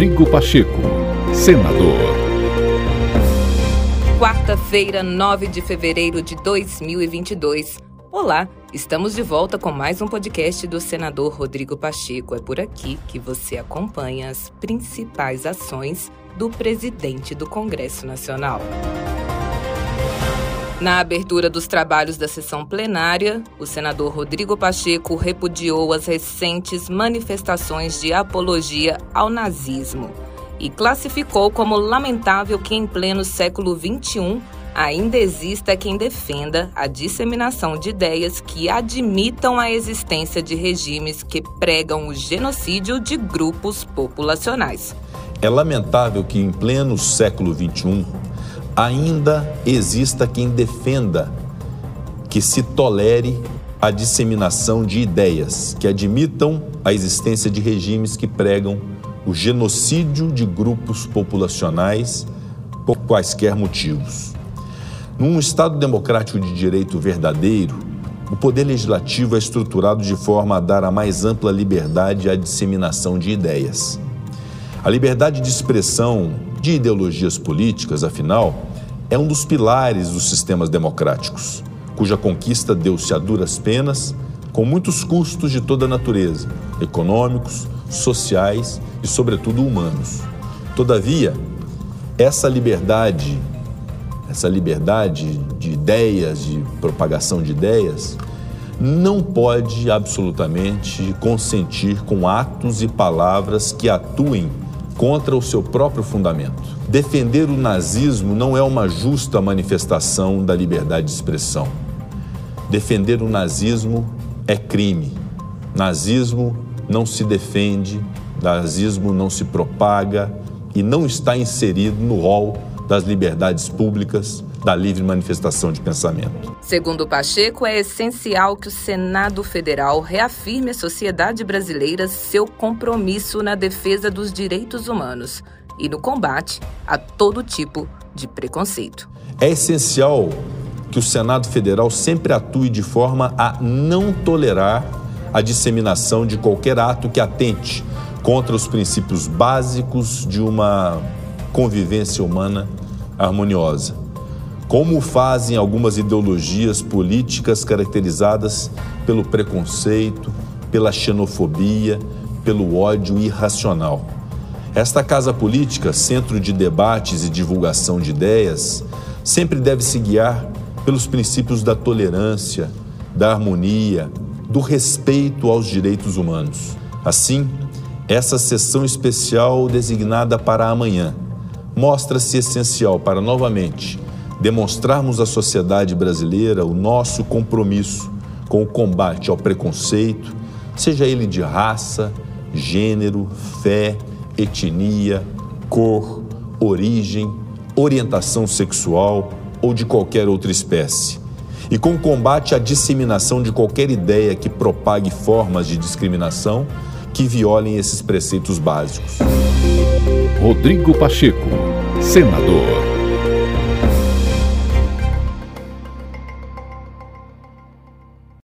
Rodrigo Pacheco, senador. Quarta-feira, 9 de fevereiro de 2022. Olá, estamos de volta com mais um podcast do senador Rodrigo Pacheco. É por aqui que você acompanha as principais ações do presidente do Congresso Nacional. Na abertura dos trabalhos da sessão plenária, o senador Rodrigo Pacheco repudiou as recentes manifestações de apologia ao nazismo e classificou como lamentável que, em pleno século XXI, ainda exista quem defenda a disseminação de ideias que admitam a existência de regimes que pregam o genocídio de grupos populacionais. É lamentável que, em pleno século XXI, ainda exista quem defenda que se tolere a disseminação de ideias que admitam a existência de regimes que pregam o genocídio de grupos populacionais por quaisquer motivos. Num Estado democrático de direito verdadeiro, o poder legislativo é estruturado de forma a dar a mais ampla liberdade à disseminação de ideias. A liberdade de expressão de ideologias políticas, afinal, é um dos pilares dos sistemas democráticos, cuja conquista deu-se a duras penas, com muitos custos de toda natureza, econômicos, sociais e, sobretudo, humanos. Todavia, essa liberdade, essa liberdade de ideias, de propagação de ideias, não pode absolutamente consentir com atos e palavras que atuem contra o seu próprio fundamento. Defender o nazismo não é uma justa manifestação da liberdade de expressão. Defender o nazismo é crime. Nazismo não se defende, nazismo não se propaga e não está inserido no rol das liberdades públicas da livre manifestação de pensamento. Segundo Pacheco, é essencial que o Senado Federal reafirme à sociedade brasileira seu compromisso na defesa dos direitos humanos e no combate a todo tipo de preconceito. É essencial que o Senado Federal sempre atue de forma a não tolerar a disseminação de qualquer ato que atente contra os princípios básicos de uma convivência humana harmoniosa como fazem algumas ideologias políticas caracterizadas pelo preconceito, pela xenofobia, pelo ódio irracional. Esta casa política, centro de debates e divulgação de ideias, sempre deve se guiar pelos princípios da tolerância, da harmonia, do respeito aos direitos humanos. Assim, essa sessão especial designada para amanhã mostra-se essencial para novamente demonstrarmos à sociedade brasileira o nosso compromisso com o combate ao preconceito, seja ele de raça, gênero, fé, etnia, cor, origem, orientação sexual ou de qualquer outra espécie. E com o combate à disseminação de qualquer ideia que propague formas de discriminação que violem esses preceitos básicos. Rodrigo Pacheco, senador.